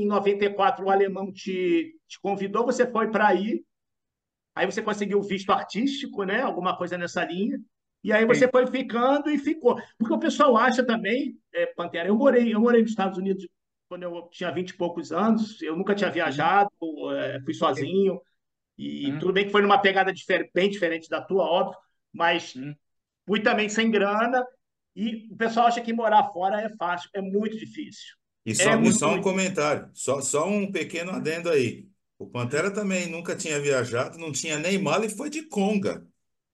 em 94 o alemão te, te convidou, você foi para aí, aí você conseguiu visto artístico, né? Alguma coisa nessa linha. E aí você Sim. foi ficando e ficou. Porque o pessoal acha também, é, Pantera, eu morei, eu morei nos Estados Unidos quando eu tinha 20 e poucos anos, eu nunca tinha viajado, é, fui sozinho, e Uhum. tudo bem que foi numa pegada bem diferente da tua, óbvio, mas Uhum. fui também sem grana, e o pessoal acha que morar fora é fácil, é muito difícil. E É só, e só um muito comentário, só, só um pequeno adendo aí. O Pantera também nunca tinha viajado, não tinha nem mala e foi de conga.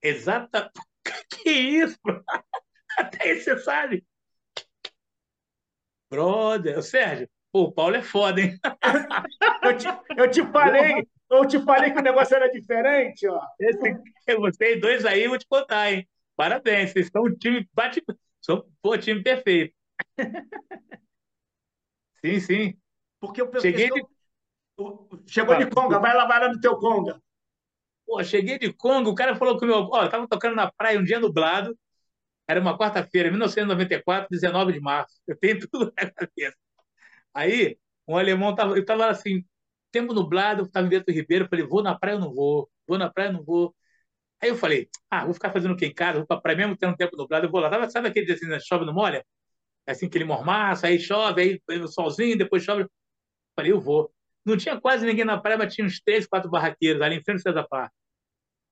Exata. Que isso, bro? Até isso você sabe. Brother, Sérgio, pô, o Paulo é foda, hein? Eu te, eu te falei, eu te falei que o negócio era diferente, ó. Esse, vocês dois aí, vou te contar, hein? Parabéns, vocês são um time bate, são, pô, time perfeito. Sim, sim. Porque o pe- Cheguei de, pessoal chegou de conga, vai lá, vai lá no teu conga. pô, cheguei de Congo, o cara falou comigo, ó, eu tava tocando na praia um dia nublado, era uma quarta-feira, 1994, 19 de março. Eu tenho tudo na cabeça. Aí, um alemão tava, eu tava assim, tempo nublado, eu tava em Bento Ribeiro, eu falei, vou na praia ou não vou? Vou na praia ou não vou? Aí eu falei, ah, vou ficar fazendo o que em casa? Vou pra praia mesmo tendo tempo nublado, eu vou lá. Tava, sabe aquele dia assim, né, chove não molha? Assim, aquele mormaço, aí chove, aí vem o solzinho, depois chove. Falei, eu vou. Não tinha quase ninguém na praia, mas tinha uns três, quatro barraqueiros ali em frente ao César Parque.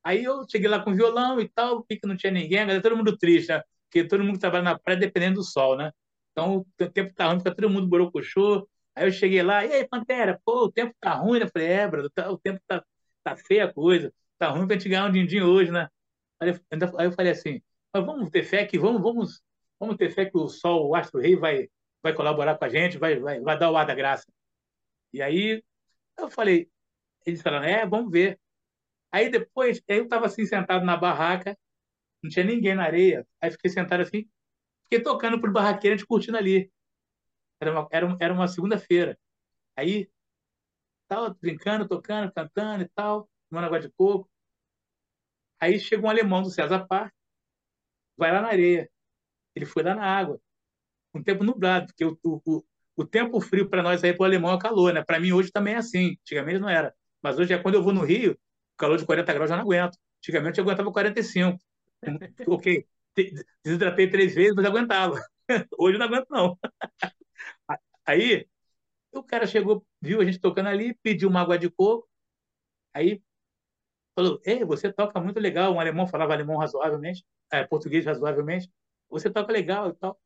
Aí eu cheguei lá com violão e tal, vi que não tinha ninguém, agora todo mundo triste, né? Porque todo mundo trabalha na praia dependendo do sol, né? Então o tempo tá ruim, fica todo mundo borocochô. Aí eu cheguei lá, e aí, Pantera, pô, o tempo tá ruim, né? Falei, é, brother, tá- o tempo tá, tá feia a coisa, tá ruim pra gente ganhar um din-din hoje, né? Aí eu falei assim, mas vamos ter fé que vamos, vamos, vamos ter fé que o sol, o astro rei vai, vai colaborar com a gente, vai, vai, vai dar o ar da graça. E aí eu falei, eles falaram, é, vamos ver. Aí depois, eu estava assim sentado na barraca, não tinha ninguém na areia. Aí fiquei sentado assim, fiquei tocando pro barraqueiro, a gente curtindo ali. Era uma, era, era uma segunda-feira. Aí, tava brincando, tocando, cantando e tal, tomando água de coco. Aí chega um alemão do César Park, vai lá na areia. Ele foi lá na água, um tempo nublado, porque o, o, o, o tempo frio para nós aí pro alemão é o calor, né? Para mim hoje também é assim. Antigamente não era. Mas hoje é quando eu vou no Rio, o calor de 40 graus já não aguento. Antigamente eu aguentava 45. Ok, desidratei três vezes, mas aguentava. Hoje não aguento, não. Aí, o cara chegou, viu a gente tocando ali, pediu uma água de coco, aí falou, ei, você toca muito legal. Um alemão falava alemão razoavelmente, é, português razoavelmente. Você toca legal e tal.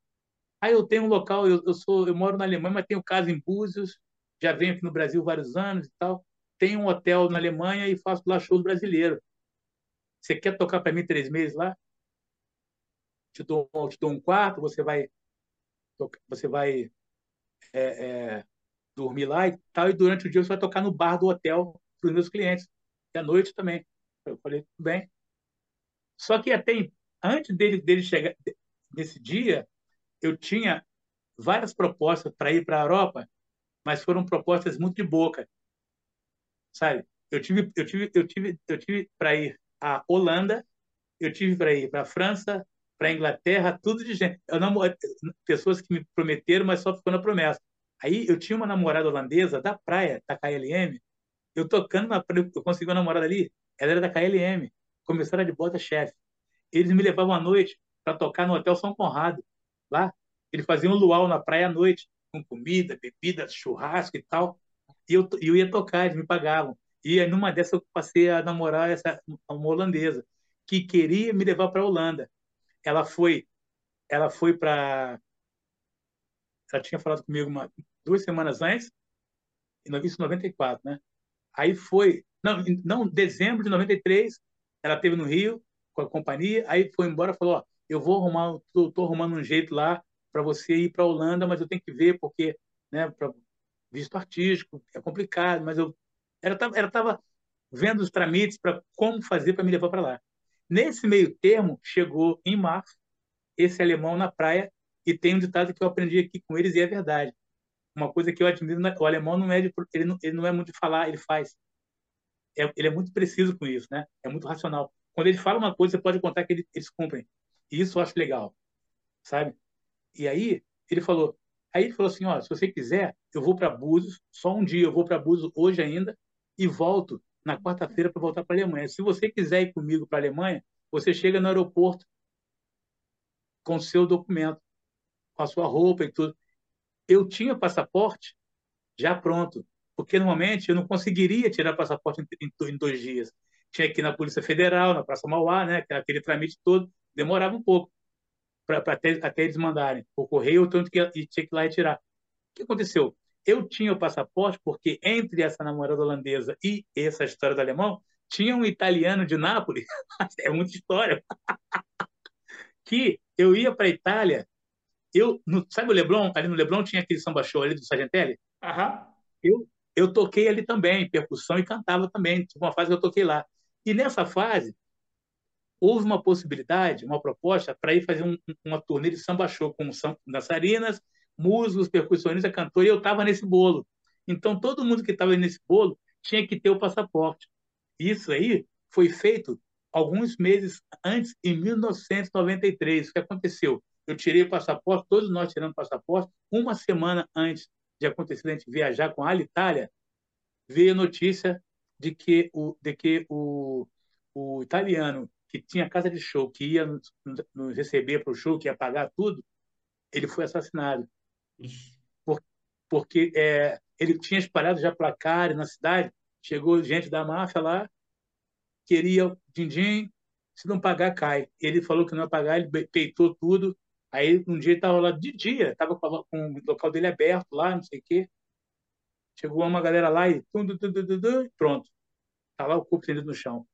Aí eu tenho um local, eu, eu sou, eu moro na Alemanha, mas tenho casa em Búzios, já venho aqui no Brasil vários anos e tal. Tenho um hotel na Alemanha e faço lá show brasileiro. Você quer tocar para mim três meses lá? Te dou, te dou um quarto, você vai, você vai dormir lá e tal, e durante o dia você vai tocar no bar do hotel para os meus clientes, e à noite também. Eu falei, tudo bem. Só que até antes dele, dele chegar, nesse dia, eu tinha várias propostas para ir para a Europa, mas foram propostas muito de boca, sabe? Eu tive, eu tive, eu tive, eu tive para ir à Holanda, eu tive para ir para a França, para a Inglaterra, tudo de gente. Eu não, pessoas que me prometeram, mas só ficou na promessa. Aí eu tinha uma namorada holandesa da praia, da KLM. Eu tocando na eu consegui uma namorada ali, ela era da KLM, comissária de bota chefe. Eles me levavam à noite para tocar no Hotel São Conrado, lá. Eles faziam luau na praia à noite, com comida, bebida, churrasco e tal. E eu, eu ia tocar, eles me pagavam. E numa dessas eu passei a namorar essa uma holandesa que queria me levar para a Holanda. Ela foi, ela foi para ela tinha falado comigo uma, duas semanas antes, em 94, né? Aí foi, não, não, dezembro de 93, ela teve no Rio com a companhia, aí foi embora, falou, ó, eu vou arrumar, tô arrumando um jeito lá para você ir para a Holanda, mas eu tenho que ver porque, né, para visto artístico, é complicado, mas eu ela tava, ela tava vendo os trâmites para como fazer para me levar para lá. Nesse meio termo, chegou em março esse alemão na praia e tem um ditado que eu aprendi aqui com eles e é verdade. Uma coisa que eu admiro, o alemão não é de, ele não, ele não é muito de falar, ele faz. É, ele é muito preciso com isso, né? É muito racional. Quando ele fala uma coisa, você pode contar que ele, eles cumprem. Isso eu acho legal, sabe? E aí ele falou: Aí ele falou assim: ó, se você quiser, eu vou para Búzios, só um dia, eu vou para Búzios hoje ainda e volto na quarta-feira para voltar para Alemanha. Se você quiser ir comigo para Alemanha, você chega no aeroporto com seu documento, com a sua roupa e tudo. Eu tinha passaporte já pronto, porque normalmente eu não conseguiria tirar passaporte em, dois dias. Tinha que ir na Polícia Federal, na Praça Mauá, né, aquele trâmite todo, demorava um pouco para até, até eles mandarem o correio, tanto que e tinha que ir lá retirar. O que aconteceu? Eu tinha o passaporte porque entre essa namorada holandesa e essa história do alemão, tinha um italiano de Nápoles, é muita história, que eu ia para a Itália, eu, no, sabe o Leblon? Ali no Leblon tinha aquele samba show ali do Sargentelli? Aham. Eu, eu toquei ali também, percussão e cantava também, tive uma fase que eu toquei lá. E nessa fase, houve uma possibilidade, uma proposta para ir fazer um, uma turnê de samba show com dançarinas, músicos, percussionistas, cantores, e eu estava nesse bolo. Então, todo mundo que estava nesse bolo tinha que ter o passaporte. Isso aí foi feito alguns meses antes, em 1993. O que aconteceu? Eu tirei o passaporte, todos nós tiramos o passaporte, uma semana antes de acontecer a gente viajar com a Alitalia, veio a notícia de que o, de que o, o italiano que tinha casa de show, que ia nos, receber para o show, que ia pagar tudo, ele foi assassinado. Por, porque é, ele tinha espalhado já placares na cidade, chegou gente da máfia lá, queria din-din, se não pagar, cai. Ele falou que não ia pagar, ele peitou tudo. Aí um dia ele estava lá de dia, estava com, com, o local dele aberto lá, não sei o quê. Chegou uma galera lá e tum, tum, tum, pronto. Está lá o corpo tendido no chão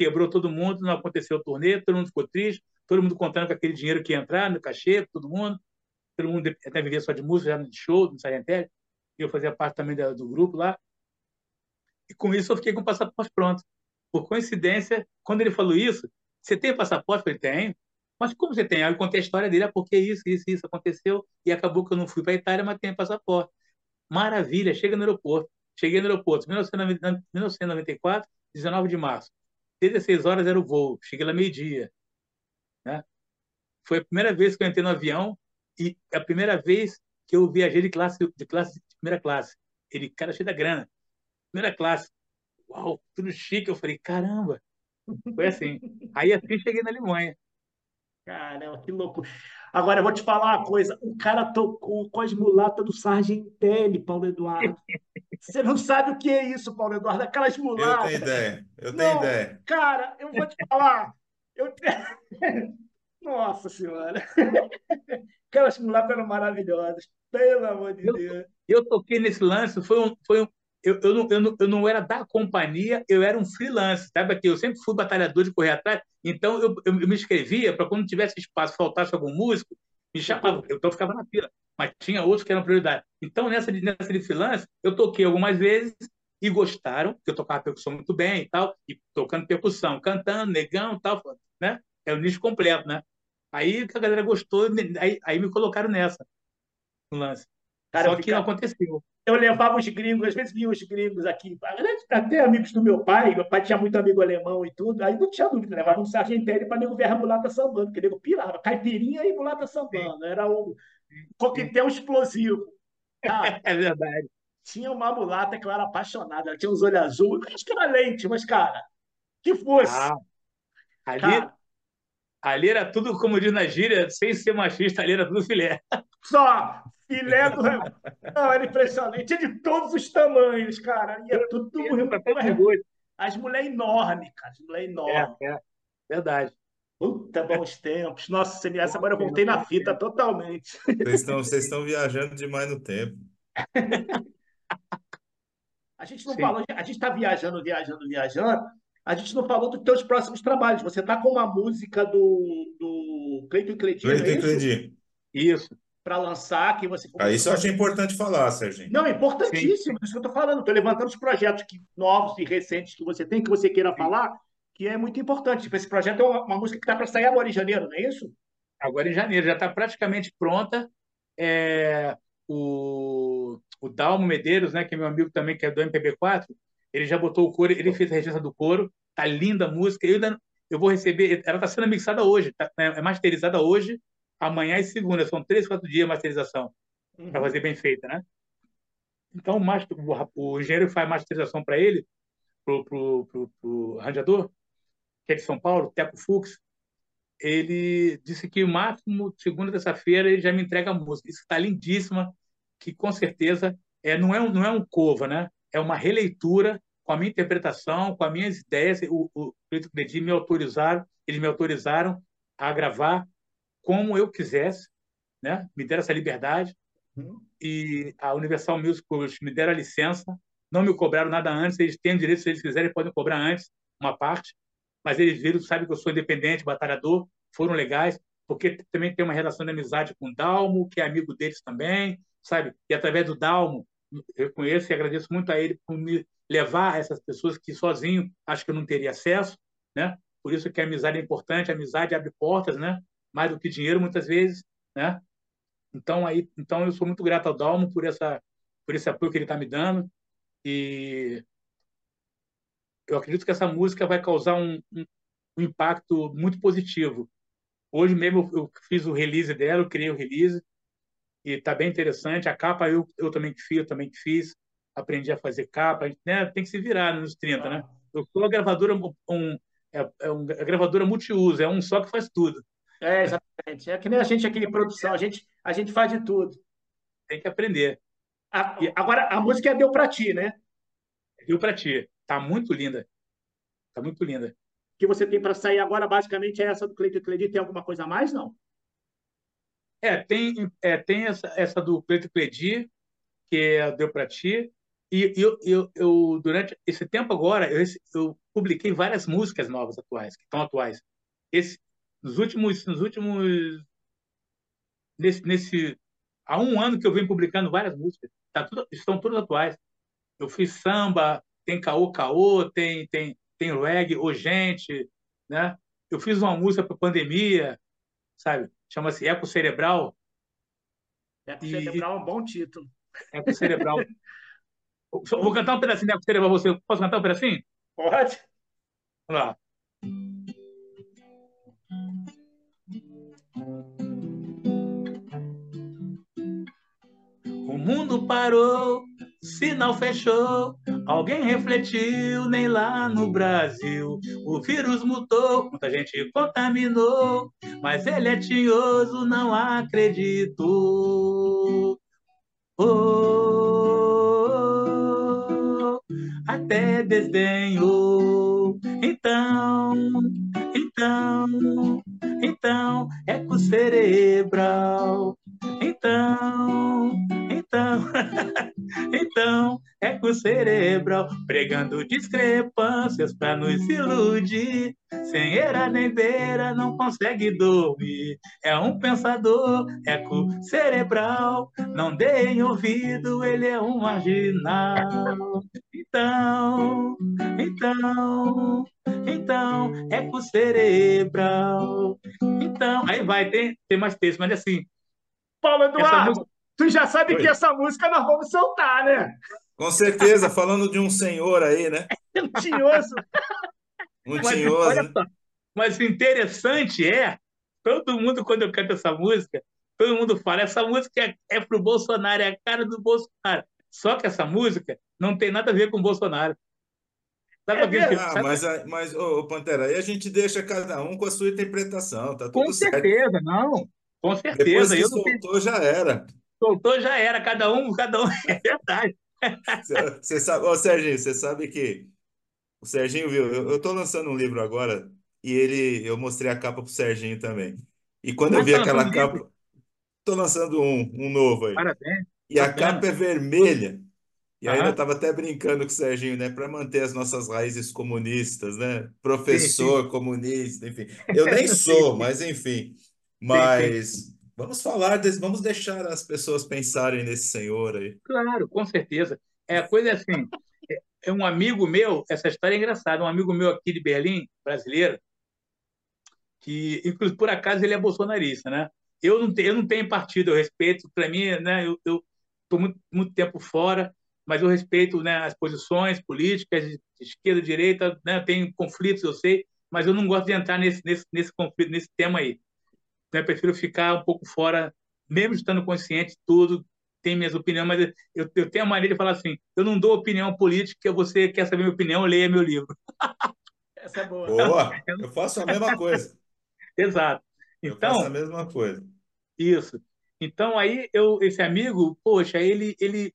quebrou todo mundo, não aconteceu o turnê, todo mundo ficou triste, todo mundo contando com aquele dinheiro que ia entrar no cachê, todo mundo, todo mundo até vivia só de música, já de show, no e eu fazia parte também do grupo lá. E com isso eu fiquei com o passaporte pronto. Por coincidência, quando ele falou isso, você tem passaporte? Eu falei, tenho. Mas como você tem? Aí eu contei a história dele, ah, porque isso, isso, isso aconteceu, e acabou que eu não fui para a Itália, mas tenho passaporte. Maravilha, chega no aeroporto. Cheguei no aeroporto, 1994, 19 de março. 16 horas era o voo, cheguei lá meio-dia. Né? Foi a primeira vez que eu entrei no avião e a primeira vez que eu viajei de classe de classe de primeira classe. Ele, cara, cheio da grana. Primeira classe. Uau, tudo chique. Eu falei, caramba. Foi assim. Aí assim cheguei na Alemanha. Caramba, que louco. Agora eu vou te falar uma coisa. O cara tocou com as mulatas do Sargentelli, Paulo Eduardo. Você não sabe o que é isso, Paulo Eduardo. Aquelas mulatas. Eu tenho ideia. Eu tenho não, ideia. Cara, eu vou te falar. Eu... Nossa Senhora. Aquelas mulatas eram maravilhosas. Pelo amor de eu, Deus. Eu toquei nesse lance. Foi um, foi um, eu, eu, não, eu, não, eu não era da companhia, eu era um freelance, sabe? Aqui, eu sempre fui batalhador de correr atrás, então eu, eu, eu me inscrevia para quando tivesse espaço, faltasse algum músico, me chamava, então eu ficava na fila, mas tinha outros que eram prioridade. Então, nessa, nessa de freelance, eu toquei algumas vezes e gostaram, que eu tocava percussão muito bem e tal, e tocando percussão, cantando, negão e tal, né? É o nicho completo, né? Aí a galera gostou, aí, aí me colocaram nessa, no lance. Cara, Só que não aconteceu eu levava os gringos, às vezes vinham os gringos aqui, até amigos do meu pai, meu pai tinha muito amigo alemão e tudo, aí não tinha dúvida, levava um sargentelli para nego ver a mulata sambando, porque nego pirava, caipirinha e mulata sambando, era um coquetel explosivo. É verdade. Tinha uma mulata que eu era apaixonada, ela tinha uns olhos azuis, acho que era leite, mas, cara, que fosse. Ah, ali, cara, ali era tudo, como diz na gíria, sem ser machista, ali era tudo filé. Só, filé do. Não, era impressionante. Tinha de todos os tamanhos, cara. Ia tudo. As mulheres enormes, cara. As mulheres enormes. É, é. Verdade. Puta, bons tempos. Nossa, essa agora eu voltei na fita totalmente. Vocês estão, vocês estão viajando demais no tempo. A gente não Sim. falou, a gente está viajando, viajando, viajando. A gente não falou dos teus próximos trabalhos. Você está com uma música do, do Cleiton e Cleitinho, Cleiton é e Cleitinho. Isso para lançar, que você... Ah, isso eu achei importante falar, Serginho. Não, é importantíssimo, Sim. isso que eu estou falando. Estou levantando os projetos que, novos e recentes que você tem, que você queira Sim. falar, que é muito importante. Tipo, esse projeto é uma, uma música que está para sair agora em janeiro, não é isso? Agora em janeiro, já está praticamente pronta. É, o, o Dalmo Medeiros, né, que é meu amigo também, que é do MPB4, ele já botou o coro, ele fez a regência do coro, tá linda a música. Eu, ainda, eu vou receber, ela está sendo mixada hoje, tá, é masterizada hoje, amanhã e segunda. São três, quatro dias de masterização. uhum. para fazer bem feita, né? Então, o, master, o, o engenheiro faz masterização para ele, pro, pro, pro, pro arranjador, que é de São Paulo, Teco Fux, ele disse que o máximo, segunda, terça-feira, ele já me entrega a música. Isso está lindíssima, que com certeza é, não, é um, não é um cova, né? É uma releitura com a minha interpretação, com as minhas ideias. O, o Cleiton Credi me autorizaram, eles me autorizaram a gravar como eu quisesse, né? Me deram essa liberdade. Uhum. E a Universal Music me deram a licença, não me cobraram nada antes, eles têm o direito, se eles quiserem, podem cobrar antes uma parte, mas eles viram, sabem que eu sou independente, batalhador, foram legais, porque também tem uma relação de amizade com o Dalmo, que é amigo deles também, sabe? E através do Dalmo, eu conheço e agradeço muito a ele por me levar a essas pessoas que sozinho acho que eu não teria acesso, né? Por isso que a amizade é importante, a amizade abre portas, né? Mais do que dinheiro muitas vezes, né? Então aí, então eu sou muito grato ao Dalmo por essa por esse apoio que ele está me dando e eu acredito que essa música vai causar um, um, um impacto muito positivo. Hoje mesmo eu, fiz o release dela, eu criei o release e está bem interessante. A capa eu, eu também fiz, eu também fiz, aprendi a fazer capa. A gente, né, tem que se virar nos 30, né? Eu sou a gravadora um, é, é uma gravadora multiuso, é um só que faz tudo. É, exatamente. É que nem a gente aqui em produção, a gente, a gente faz de tudo. Tem que aprender. A, agora, a música é Deu Pra Ti, né? Deu Pra Ti. Tá muito linda. Tá muito linda. O que você tem para sair agora, basicamente, é essa do Cleiton Cledi. Tem alguma coisa a mais, não? É, tem, é, tem essa, essa do Cleiton Cledi, que é Deu Pra Ti. E eu, eu, eu, durante esse tempo agora, eu, eu publiquei várias músicas novas atuais, que estão atuais. Esse, nos últimos, nos últimos nesse, nesse há um ano que eu venho publicando várias músicas, tá tudo, estão todas atuais. Eu fiz samba, tem caô caô, tem tem tem reggae, o gente, né? Eu fiz uma música para pandemia, sabe? Chama-se Eco Cerebral. Eco Cerebral é um bom título. Eco Cerebral. Vou cantar um pedacinho de Eco Cerebral você. Posso cantar um pedacinho? Pode. Vamos lá. Mundo parou Sinal fechou, alguém refletiu, nem lá no Brasil. O vírus mutou, muita gente contaminou, mas ele é tinhoso, não acredito. Oh, até desdenhou. Então, então, então, eco cerebral. Então, então, então, eco cerebral, pregando discrepâncias para nos iludir. Sem era nem beira, não consegue dormir. É um pensador, eco cerebral, não deem ouvido, ele é um marginal. Então, então, então, eco cerebral. Então, aí vai, tem, tem mais texto, mas assim. Paulo Eduardo, Tu já sabe Oi. que essa música nós vamos soltar, né? Com certeza, falando de um senhor aí, né? um tinhoso. Um mas, tinhoso. Né? Mas interessante é, todo mundo, quando eu canto essa música, todo mundo fala, essa música é, é pro Bolsonaro, é a cara do Bolsonaro. Só que essa música não tem nada a ver com o Bolsonaro. Sabe é, ah, mas, mas ô, Pantera, aí a gente deixa cada um com a sua interpretação, tá tudo com certeza, certo. não. Com certeza. Depois que eu soltou, tenho... já era. Soltou, já era, cada um, cada um, é verdade. Você sabe, ô Serginho, você sabe que o Serginho viu, eu, eu tô lançando um livro agora e ele, eu mostrei a capa pro Serginho também. E quando eu vi aquela capa, livro? tô lançando um, um novo aí. Parabéns. E a capa é vermelha. E aí eu estava até brincando com o Serginho, né? Para manter as nossas raízes comunistas, né? Professor sim, sim. comunista, enfim. Eu nem sou, mas enfim. Mas sim, Vamos falar, vamos deixar as pessoas pensarem nesse senhor aí. Claro, com certeza. É a coisa assim. É, é um amigo meu, essa história é engraçada. Um amigo meu aqui de Berlim, brasileiro, que inclusive por acaso ele é bolsonarista, né? Eu não tenho, eu não tenho partido, eu respeito. Para mim, né? Eu estou muito, muito tempo fora, mas eu respeito né, as posições políticas de esquerda, direita, né? Tem conflitos, eu sei, mas eu não gosto de entrar nesse, nesse, nesse conflito, nesse tema aí. Né? Prefiro ficar um pouco fora, mesmo estando consciente de tudo, tem minhas opiniões, mas eu, eu tenho a maneira de falar assim: eu não dou opinião política, você quer saber minha opinião, leia meu livro. Essa é boa. Boa! Eu faço a mesma coisa. Exato. Então, eu faço a mesma coisa. Isso. Então, aí, eu, esse amigo, poxa, ele, ele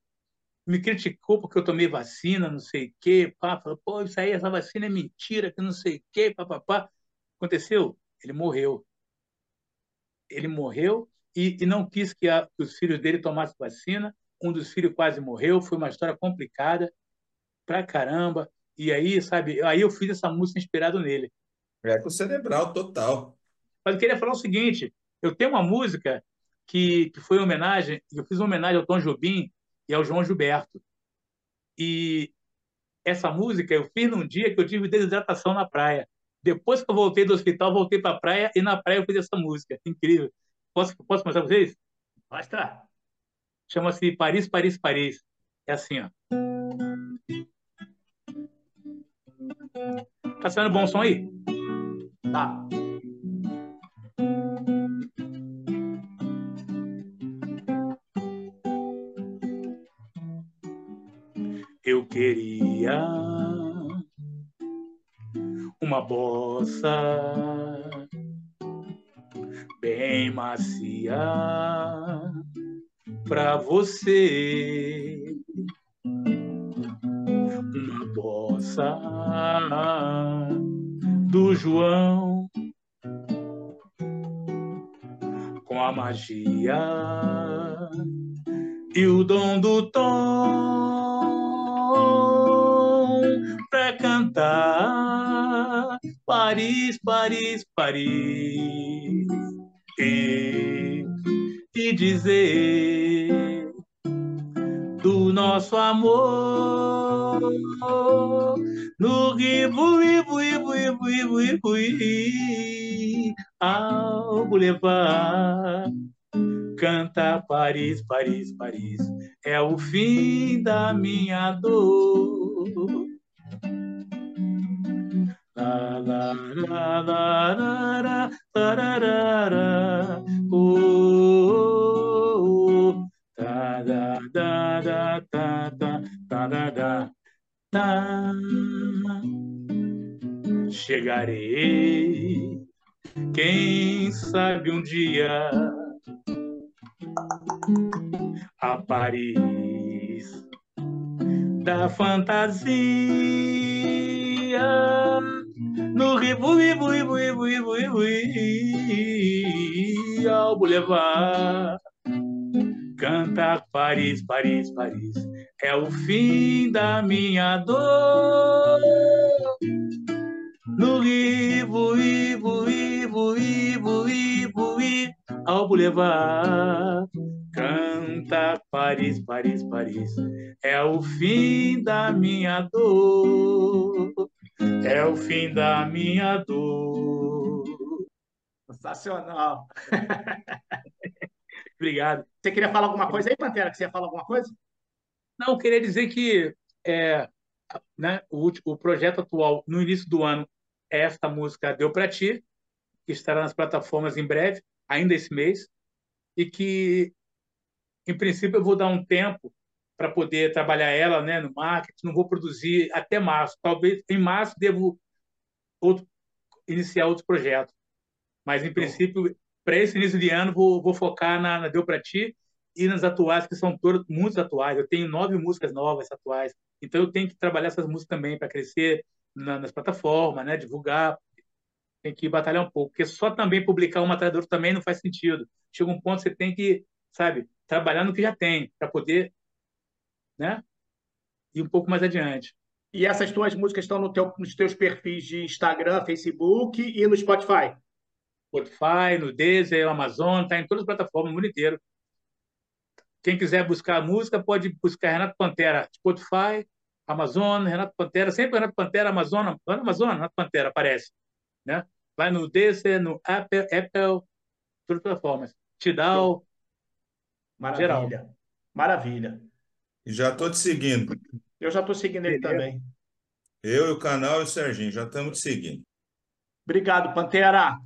me criticou porque eu tomei vacina, não sei o quê, pá, falou, pô, isso aí, essa vacina é mentira, que não sei o quê, papapá. Aconteceu? Ele morreu. Ele morreu e, e não quis que, a, que os filhos dele tomassem vacina. Um dos filhos quase morreu, foi uma história complicada pra caramba. E aí, sabe, aí eu fiz essa música inspirado nele. É com cerebral total. Mas eu queria falar o seguinte: eu tenho uma música que, que foi homenagem, eu fiz uma homenagem ao Tom Jobim e ao João Gilberto. E essa música eu fiz num dia que eu tive desidratação na praia. Depois que eu voltei do hospital, voltei para a praia e na praia eu fiz essa música. Incrível. Posso, posso mostrar para vocês? Mostra. Chama-se Paris, Paris, Paris. É assim, ó. Tá saindo bom som aí? Tá. Eu queria uma bossa bem macia pra você. Uma bossa do João com a magia e o dom do tom para cantar Paris, Paris, Paris. E, e dizer do nosso amor no Rivo, Rivo, Rivo, Rivo, Rivo, Rivo ao Boulevard canta Paris, Paris, Paris, é o fim da minha dor. Chegarei, quem sabe um dia a Paris da fantasia bui, ao Boulevard. canta Paris, Paris, Paris é o fim da minha dor. No rivo, Ivo, Ivo, Ivo, Ivo, ao Boulevard. canta Paris, Paris, Paris é o fim da minha dor. É o fim da minha dor. Sensacional. Obrigado. Você queria falar alguma coisa aí, Pantera? Que você ia falar alguma coisa? Não, eu queria dizer que é, né, o, o projeto atual, no início do ano, é esta música Deu Pra Ti, que estará nas plataformas em breve, ainda esse mês, e que em princípio, eu vou dar um tempo para poder trabalhar ela né, no marketing, não vou produzir até março. Talvez em março devo outro, iniciar outro projeto. Mas, em princípio, para esse início de ano, vou, vou focar na, na Deu Para Ti e nas atuais, que são todas muito atuais. Eu tenho nove músicas novas atuais. Então, eu tenho que trabalhar essas músicas também para crescer na, nas plataformas, né, divulgar. Tem que batalhar um pouco, porque só também publicar uma atrás também não faz sentido. Chega um ponto que você tem que, sabe, trabalhar no que já tem, para poder né, ir um pouco mais adiante. E essas tuas músicas estão no teu, nos teus perfis de Instagram, Facebook e no Spotify? Spotify, no Deezer, Amazon, está em todas as plataformas, no mundo inteiro. Quem quiser buscar música, pode buscar Renato Pantera, Spotify, Amazon, Renato Pantera, sempre Renato Pantera, Amazon, Amazon, Renato Pantera, aparece. Né? Vai no Deezer, no Apple, Apple, todas as plataformas. Tidal, Maravilha. Geral. Maravilha. Já estou te seguindo. Eu já estou seguindo ele também. Eu e o canal e o Serginho, já estamos te seguindo. Obrigado, Pantera.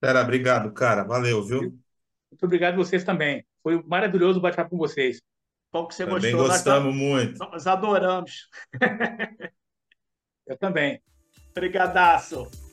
Pera, obrigado, cara. Valeu, viu? Muito obrigado a vocês também. Foi maravilhoso bater com vocês. Bom que você Também gostou. gostamos nós, muito. Nós adoramos. Eu também. Brigadaço.